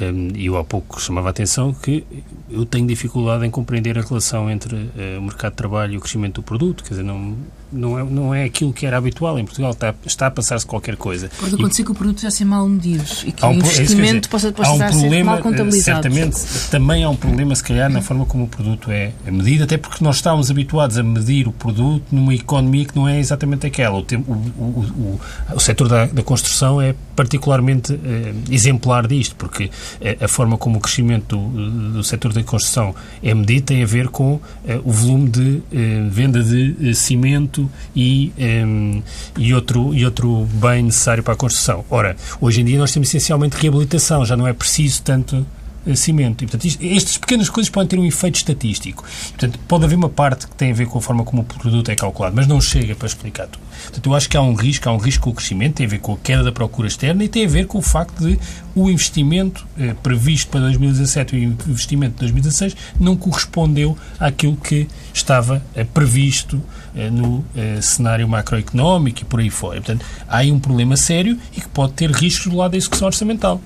Um, e eu há pouco chamava a atenção que eu tenho dificuldade em compreender a relação entre uh, o mercado de trabalho e o crescimento do produto. Quer dizer, não, não é, não é aquilo que era habitual em Portugal, está, está a passar-se qualquer coisa. Pode acontecer e, que o produto já seja mal medido e que um, o é investimento é possa, possa um problema, mal contabilizado. Certamente, também há um problema, se calhar, na forma como o produto é medido, até porque nós estávamos habituados a medir o produto numa economia que não é exatamente aquela. O, o, o, o, o setor da, da, construção é particularmente eh, exemplar disto, porque eh, a forma como o crescimento do, do setor da construção é medido tem a ver com eh, o volume de eh, venda de eh, cimento e, ehm, e, outro, e outro bem necessário para a construção. Ora, hoje em dia nós temos essencialmente reabilitação, já não é preciso tanto cimento. E, portanto, isto, estas pequenas coisas podem ter um efeito estatístico. Portanto, pode haver uma parte que tem a ver com a forma como o produto é calculado, mas não chega para explicar tudo. Portanto, eu acho que há um risco, há um risco com o crescimento, tem a ver com a queda da procura externa e tem a ver com o facto de o investimento eh, previsto para 2017 e o investimento de 2016 não correspondeu àquilo que estava eh, previsto eh, no eh, cenário macroeconómico e por aí fora. Portanto, há aí um problema sério e que pode ter riscos do lado da execução orçamental.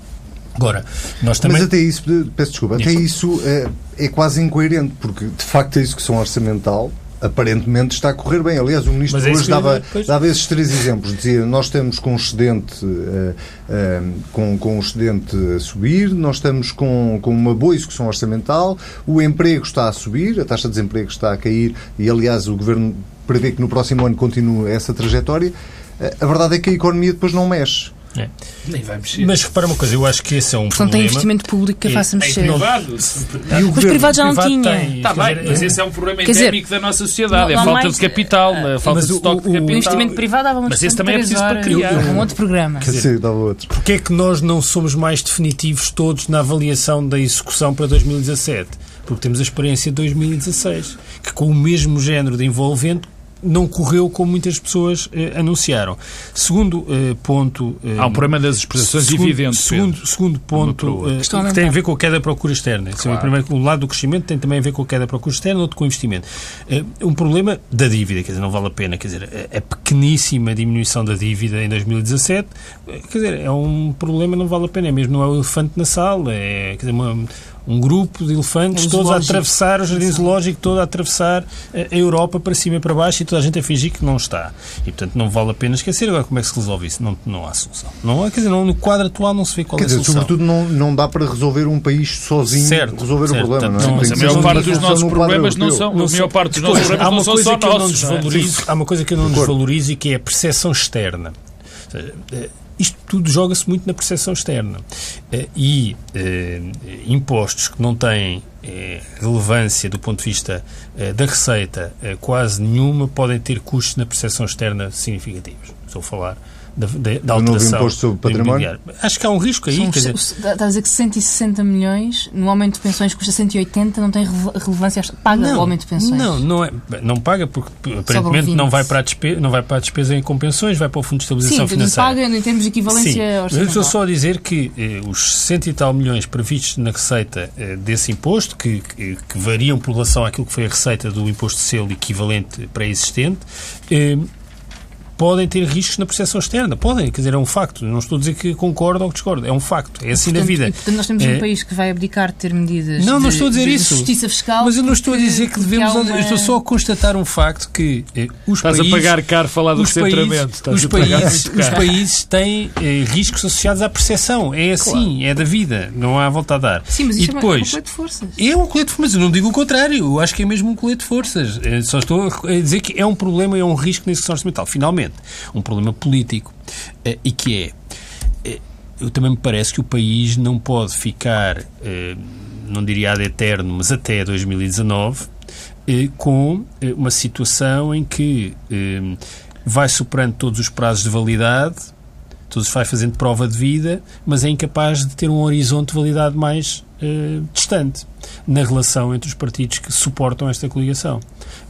Agora, nós também... Mas até isso, peço desculpa, até isso é, é quase incoerente, porque de facto a execução orçamental aparentemente está a correr bem. Aliás, o Ministro é hoje dava, dava esses três exemplos. Dizia, nós estamos com um excedente, uh, uh, com, com um excedente a subir, nós estamos com, com uma boa execução orçamental, o emprego está a subir, a taxa de desemprego está a cair e, aliás, o Governo prevê que no próximo ano continue essa trajetória. Uh, a verdade é que a economia depois não mexe. É. Nem vai mexer. Mas repara uma coisa, eu acho que esse é um Porque problema. tem investimento público que a faça mexer. É privado. E o Os privados já não tinham. Está bem, mas esse é um problema endémico da nossa sociedade. Não, é falta mais, de capital, é falta de estoque de capital. O investimento privado dava Mas esse também é preciso para criar. Um outro programa. Quer dizer, dava outro. Porquê é que nós não somos mais definitivos todos na avaliação da execução para 2017? Porque temos a experiência de 2016, que com o mesmo género de envolvente não correu como muitas pessoas eh, anunciaram. Segundo eh, ponto... Eh, Há um problema das expressões segundo, evidente. Segundo, segundo ponto, eh, que tem a ver com a queda da procura externa. Claro. Primeiro, um lado do crescimento tem também a ver com a queda da procura externa, outro com o investimento. Eh, um problema da dívida, quer dizer, não vale a pena, quer dizer, a, a pequeníssima diminuição da dívida em 2017, eh, quer dizer, é um problema, não vale a pena, é mesmo não é o elefante na sala, é quer dizer, uma, um grupo de elefantes, todos a atravessar o jardim zoológico, todo a atravessar a Europa para cima e para baixo e toda a gente a fingir que não está. E, portanto, não vale a pena esquecer. Agora, como é que se resolve isso? Não, não há solução. Não, quer dizer, não, no quadro atual não se vê qual quer é a dizer, solução. Sobretudo, não, não dá para resolver um país sozinho certo, resolver certo, o problema. Portanto, não, é? mas a maior parte dos nossos problemas não são. A maior parte dos nossos problemas não são só nossos. Há uma coisa que eu não desvalorizo e que é a percepção externa. Isto tudo joga-se muito na percepção externa. Eh, e eh, impostos que não têm eh, relevância do ponto de vista da receita quase nenhuma podem ter custos na percepção externa significativos. Estou a falar da, da, da alteração imposto sobre património? Acho que há um risco aí. São, dizer... Está a dizer que 160 milhões, no aumento de pensões custa 180, não tem relevância, paga não, o aumento de pensões? Não, não, é, não paga porque aparentemente não vai, para a despesa, não vai para a despesa em compensões, vai para o Fundo de Estabilização Sim, Financeira. Sim, paga em termos de equivalência Sim, mas eu estou só a dizer que eh, os 60 e tal milhões previstos na receita eh, desse imposto, que, que, que, variam por relação àquilo que foi a receita do imposto de selo equivalente pré-existente, eh, podem ter riscos na percepção externa. Podem, quer dizer, é um facto. Não estou a dizer que concordo ou que discordo. É um facto. É assim portanto, na vida. E, portanto, nós temos é... um país que vai abdicar de ter medidas não, de, não estou a dizer de isso. justiça fiscal. Mas eu não estou a dizer que devemos... Uma... estou só a constatar um facto que eh, os Estás países... a pagar caro falar do centramento. Os países, os países têm eh, riscos associados à percepção. É assim, claro. é da vida. Não há volta a dar. Sim, mas isso e depois, é um colete de forças. É um colete de forças. Eu não digo o contrário. Eu acho que é mesmo um colete de forças. Eu eh, só estou a dizer que é um problema e é um risco na execução orçamental. Finalmente, um problema político eh, e que é, eh, eu também me parece que o país não pode ficar, eh, não diria ad eterno, mas até 2019, com uma situação em que vai superando todos os prazos de validade, todos vai fazendo prova de vida, mas é incapaz de ter um horizonte de validade mais distante na relação entre os partidos que suportam esta coligação.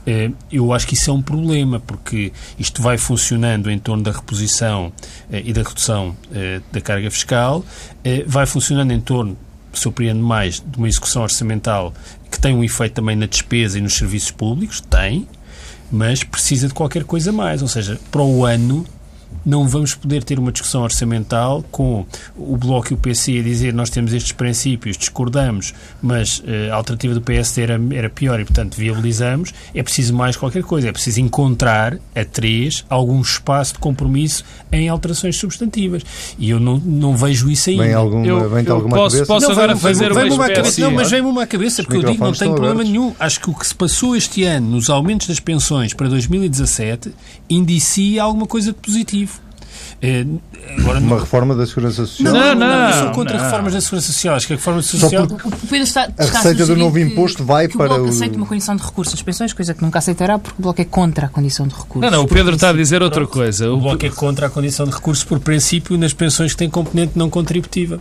Eh, eu acho que isso é um problema, porque isto vai funcionando em torno da reposição eh, e da redução eh, da carga fiscal, vai funcionando em torno surpreende mais de uma execução orçamental que tem um efeito também na despesa e nos serviços públicos, tem, mas precisa de qualquer coisa mais. Ou seja, para o ano não vamos poder ter uma discussão orçamental com o Bloco e o PC a dizer nós temos estes princípios, discordamos, mas uh, a alternativa do PSD era, era pior e, portanto, viabilizamos. É preciso mais qualquer coisa. É preciso encontrar, a três, algum espaço de compromisso em alterações substantivas. E eu não, não vejo isso ainda. Vem, alguma, eu, vem eu alguma posso, cabeça? Posso não, agora vem, fazer vem, uma, cabeça, Não, mas vem-me uma cabeça, porque eu digo não tem problema abertos. nenhum. Acho que o que se passou este ano nos aumentos das pensões para 2017 indicia alguma coisa de positivo. É, agora, uma não... reforma da Segurança Social? Não, não, não. Eu sou contra não. reformas da Segurança Social. Acho que a reforma social... O Pedro está, está a receita do novo imposto vai que para o Bloco o... aceita uma condição de recurso das pensões, coisa que nunca aceitará porque o Bloco é contra a condição de recurso. Não, não, o Pedro está a dizer outra coisa. O Bloco é contra a condição de recurso por princípio nas pensões que têm componente não contributiva.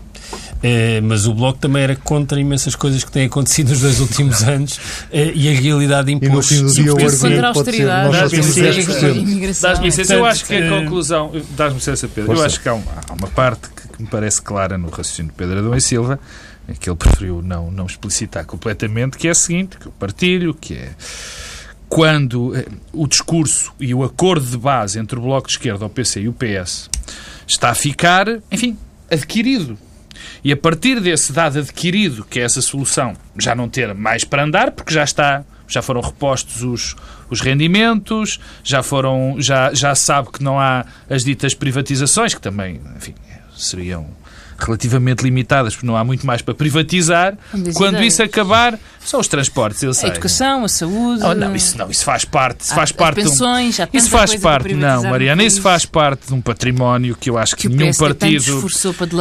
É, mas o Bloco também era contra imensas coisas que têm acontecido nos dois últimos anos é, e a realidade impôs. E no fim do dia o argumento a austeridade, pode ser. Dás-me licença, eu acho que a conclusão... Dás-me licença, Pedro. Eu acho que há, um, há uma parte que, que, me parece clara no raciocínio de Pedro Adão e Silva, que ele preferiu não, não explicitar completamente, que é a seguinte, que eu partilho, que é quando eh, o discurso e o acordo de base entre o Bloco de Esquerda, o PC e o PS está a ficar, enfim, adquirido e a partir desse dado adquirido, que é essa solução, já não ter mais para andar, porque já está, já foram repostos os, os rendimentos, já foram, já, já sabe que não há as ditas privatizações, que também, enfim, seriam relativamente limitadas, porque não há muito mais para privatizar. Quando isso acabar, são os transportes, eu sei. A educação, a saúde. Oh, não, isso não, isso faz parte, isso faz parte pensões, de um, Isso faz parte, não, Mariana, isso faz parte de um património que eu acho que, que nenhum partido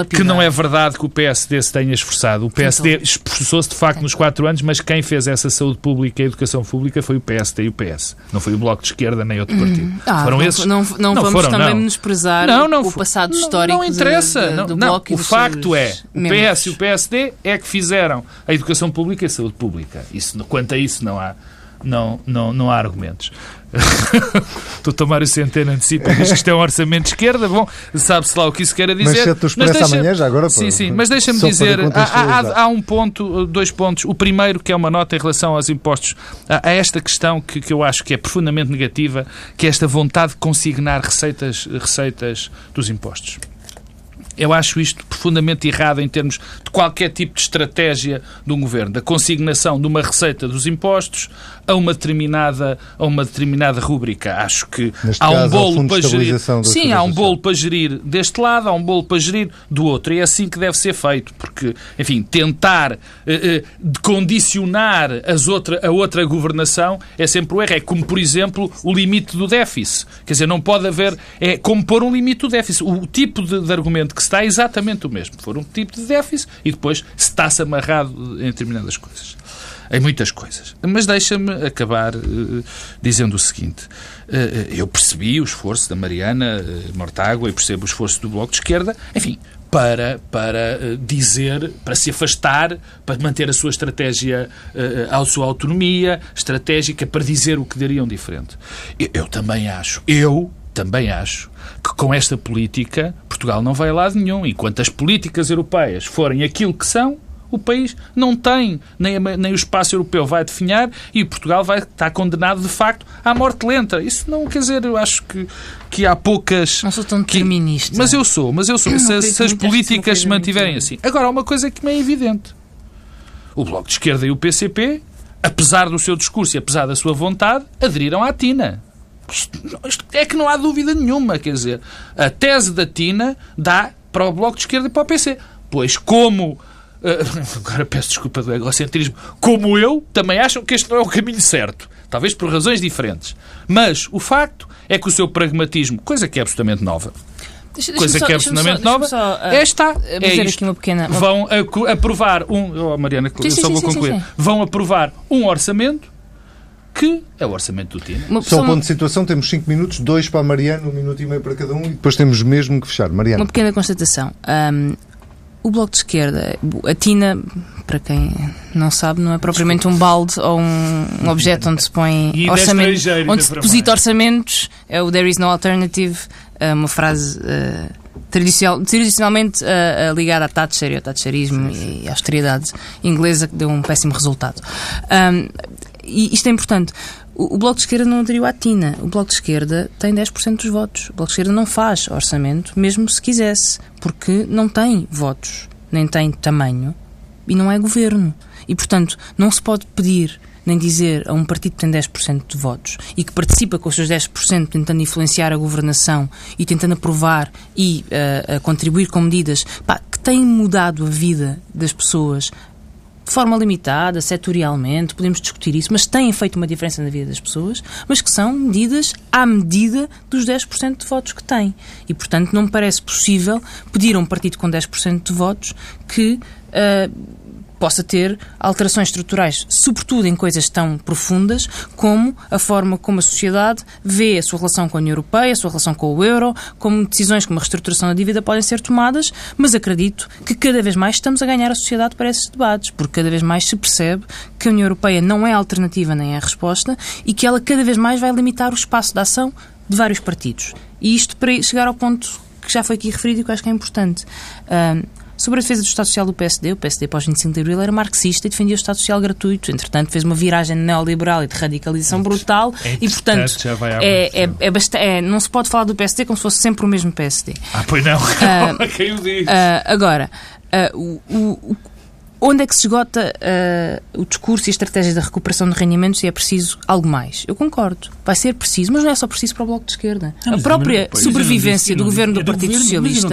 que não é verdade que o PSD se tenha esforçado. O PSD então, esforçou-se de facto nos quatro anos, mas quem fez essa saúde pública e a educação pública foi o PSD e o PS. Não foi o Bloco de Esquerda nem outro partido. Hum. Ah, foram não, esses. Não, não, não vamos foram, também não. menosprezar não, não, o passado histórico não, interessa, de, de, do Bloco. O facto é, o PS e o PSD é que fizeram a educação pública e a saúde pública. Isso, quanto a isso não há, não, não, não há argumentos. [laughs] Doutor Mário Centeno antecipa diz que isto é um orçamento de esquerda. Bom, sabe-se lá o que isso quer dizer. Mas se mas deixa... amanhã já agora. Sim, sim, mas deixa-me dizer, há, há, há, um ponto, dois pontos. O primeiro, que é uma nota em relação aos impostos, a, esta questão que, que eu acho que é profundamente negativa, que é esta vontade de consignar receitas, receitas dos impostos. Eu acho isto profundamente errado em termos de qualquer tipo de estratégia de um governo, da consignação de uma receita dos impostos a uma determinada, a uma determinada rúbrica. Acho que Neste há um bolo para gerir. Sim, há um bolo para gerir deste lado, há um bolo para gerir do outro. E é assim que deve ser feito, porque, enfim, tentar eh, eh, condicionar as outra, a outra governação é sempre o erro. É como, por exemplo, o limite do déficit. Quer dizer, não pode haver. É como pôr um limite do déficit. O tipo de, de argumento que se está é exatamente o mesmo. For um tipo de déficit e depois está-se amarrado em determinadas coisas. Em muitas coisas. Mas deixa-me acabar uh, dizendo o seguinte. Uh, eu percebi o esforço da Mariana uh, Mortágua e percebo o esforço do Bloco de Esquerda, enfim, para, para dizer, para se afastar, para manter a sua estratégia, a sua autonomia estratégica, para dizer o que dariam diferente. Eu, eu também acho, eu também acho que com esta política Portugal não vai a lado nenhum. Enquanto as políticas europeias forem aquilo que são, o país não tem, nem, nem o espaço europeu vai definhar e Portugal vai estar condenado de facto à morte lenta. Isso não quer dizer, eu acho que, que há poucas. Não sou tão determinista. Que, mas eu sou, mas eu sou. Se, se as políticas se mantiverem assim. Agora, há uma coisa que me é evidente: o Bloco de Esquerda e o PCP, apesar do seu discurso e apesar da sua vontade, aderiram à TINA. É que não há dúvida nenhuma, quer dizer, a tese da Tina dá para o Bloco de Esquerda e para o PC. Pois como Uh, [laughs] agora peço desculpa do egocentrismo, como eu, também acham que este não é o caminho certo. Talvez por razões diferentes. Mas o facto é que o seu pragmatismo, coisa que é absolutamente nova, deixa, deixa coisa só, que é absolutamente só, nova, só, uh, é está. É isto. Uma pequena... Vão aprovar um. Oh, Mariana, sim, eu só sim, vou concluir. Sim, Vão aprovar um orçamento que é o orçamento do TINA. Só um ponto de situação, temos 5 minutos, 2 para a Mariana, 1 um minuto e meio para cada um e depois temos mesmo que fechar. Mariana. Uma pequena constatação. Um, o Bloco de Esquerda, a TINA, para quem não sabe, não é propriamente um balde ou um, um objeto onde se põe [laughs] orçamento, onde se deposita orçamentos, é o There is no alternative uma frase tradicional, tradicionalmente uh, ligada à Thatcher e ao Thatcherismo e à austeridade inglesa, que deu um péssimo resultado. Um, e isto é importante. O, o Bloco de Esquerda não aderiu à TINA. O Bloco de Esquerda tem 10% dos votos. O Bloco de Esquerda não faz orçamento, mesmo se quisesse, porque não tem votos, nem tem tamanho e não é governo. E, portanto, não se pode pedir nem dizer a um partido que tem 10% de votos e que participa com os seus 10% tentando influenciar a governação e tentando aprovar e uh, contribuir com medidas pá, que têm mudado a vida das pessoas de forma limitada, setorialmente, podemos discutir isso, mas têm feito uma diferença na vida das pessoas, mas que são medidas à medida dos 10% de votos que têm. E, portanto, não me parece possível pedir a um partido com 10% de votos que. Uh, possa ter alterações estruturais, sobretudo em coisas tão profundas como a forma como a sociedade vê a sua relação com a União Europeia, a sua relação com o euro, como decisões como a reestruturação da dívida podem ser tomadas, mas acredito que cada vez mais estamos a ganhar a sociedade para esses debates, porque cada vez mais se percebe que a União Europeia não é a alternativa nem é a resposta e que ela cada vez mais vai limitar o espaço de ação de vários partidos. E isto para chegar ao ponto que já foi aqui referido e que eu acho que é importante. Sobre a defesa do Estado Social do PSD, o PSD pós 25 de Abril era marxista e defendia o Estado Social gratuito. Entretanto, fez uma viragem neoliberal e de radicalização brutal é e, portanto, é, é, é, bastante, é, não se pode falar do PSD como se fosse sempre o mesmo PSD. Ah, pois não. Uh, [laughs] Quem o diz? Uh, agora, uh, o, o, Onde é que se esgota uh, o discurso e a estratégia da recuperação de rendimentos e é preciso algo mais? Eu concordo. Vai ser preciso, mas não é só preciso para o Bloco de Esquerda. Não, a própria não, sobrevivência do governo do, Partido governo, Socialista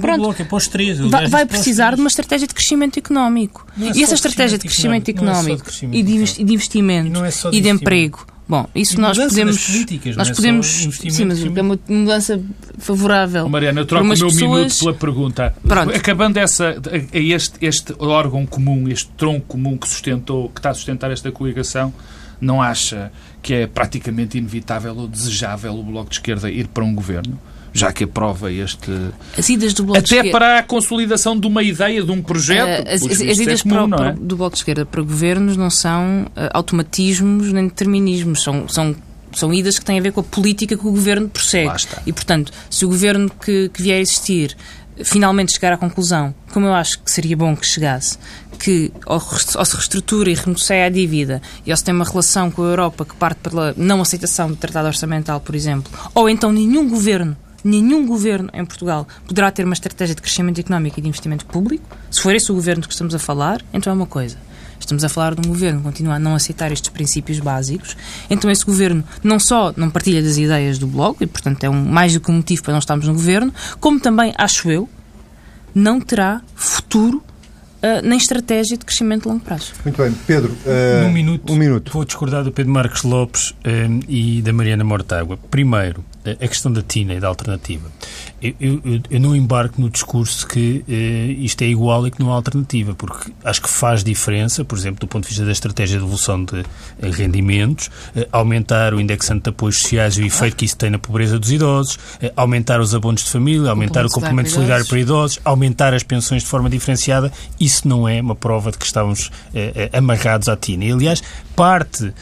pronto, bloco, é três, vai, vai precisar de uma estratégia de crescimento económico. É e essa estratégia de crescimento económico, de crescimento económico e de investimento e, e de emprego Bom, isso nós podemos. Nós é podemos. Sim, mas é uma mudança favorável. Mariana, eu troco o meu pessoas... minuto pela pergunta. Pronto. Acabando essa, este, este órgão comum, este tronco comum que sustentou, que está a sustentar esta coligação, não acha que é praticamente inevitável ou desejável o Bloco de Esquerda ir para um governo? Já que aprova este. As idas do Bloco Até de Esquerda... para a consolidação de uma ideia, de um projeto. Uh, as, as, as idas é comum, para, é? do Bloco de Esquerda para governos não são uh, automatismos nem determinismos, são, são são idas que têm a ver com a política que o governo prossegue. E, portanto, se o governo que, que vier a existir finalmente chegar à conclusão, como eu acho que seria bom que chegasse, que ou, ou se reestrutura e renegocia a dívida e ou se tem uma relação com a Europa que parte pela não aceitação do tratado orçamental, por exemplo, ou então nenhum governo nenhum governo em Portugal poderá ter uma estratégia de crescimento económico e de investimento público. Se for esse o governo que estamos a falar, então é uma coisa. Estamos a falar de um governo que continua a não aceitar estes princípios básicos. Então esse governo não só não partilha das ideias do Bloco, e portanto é um, mais do que um motivo para não estarmos no governo, como também, acho eu, não terá futuro Uh, nem estratégia de crescimento de longo prazo. Muito bem. Pedro, uh, um, minuto, um minuto. Vou discordar do Pedro Marcos Lopes uh, e da Mariana Mortágua. Primeiro, a questão da TINA e da alternativa. Eu, eu, eu não embarco no discurso que eh, isto é igual e que não há alternativa, porque acho que faz diferença, por exemplo, do ponto de vista da estratégia de evolução de eh, rendimentos, eh, aumentar o indexante de apoios sociais e o efeito que isso tem na pobreza dos idosos, eh, aumentar os abonos de família, aumentar o complemento solidário para idosos, aumentar as pensões de forma diferenciada. Isso não é uma prova de que estamos eh, eh, amarrados à TINA. E, aliás, parte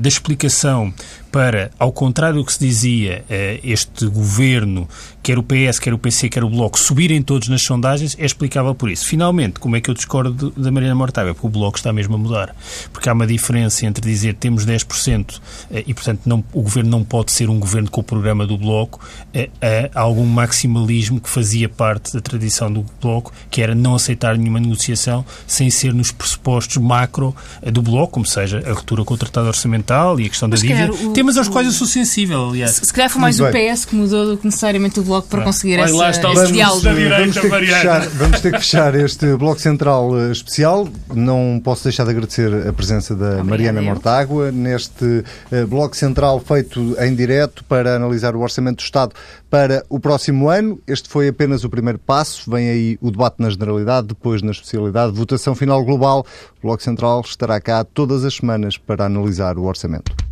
da explicação para, ao contrário do que se dizia, eh, este governo, quer o PS, quer o PC, quer o Bloco, subirem todos nas sondagens, é explicável por isso. Finalmente, como é que eu discordo da Mariana Mortágua? Porque o Bloco está mesmo a mudar. Porque há uma diferença entre dizer temos 10% eh, e, portanto, não, o governo não pode ser um governo com o programa do Bloco, eh, a algum maximalismo que fazia parte da tradição do Bloco, que era não aceitar nenhuma negociação sem ser nos pressupostos macro do Bloco, como seja a ruptura com o Tratado Orçamental e a questão da dívida temas aos quais eu sou sensível, aliás. Se, se calhar foi mais o PS que mudou do que necessariamente o Bloco para conseguir essa, lá está esse diálogo. Vamos, ter que fechar, vamos ter que fechar este Bloco Central eh, especial. Não posso deixar de agradecer a presença da Obrigada Mariana Mortágua neste uh, Bloco Central feito em direto para analisar o Orçamento do Estado para o próximo ano. Este foi apenas o primeiro passo. Vem aí o debate na generalidade, depois na especialidade, votação final global. O Bloco Central estará cá todas as semanas para analisar o orçamento.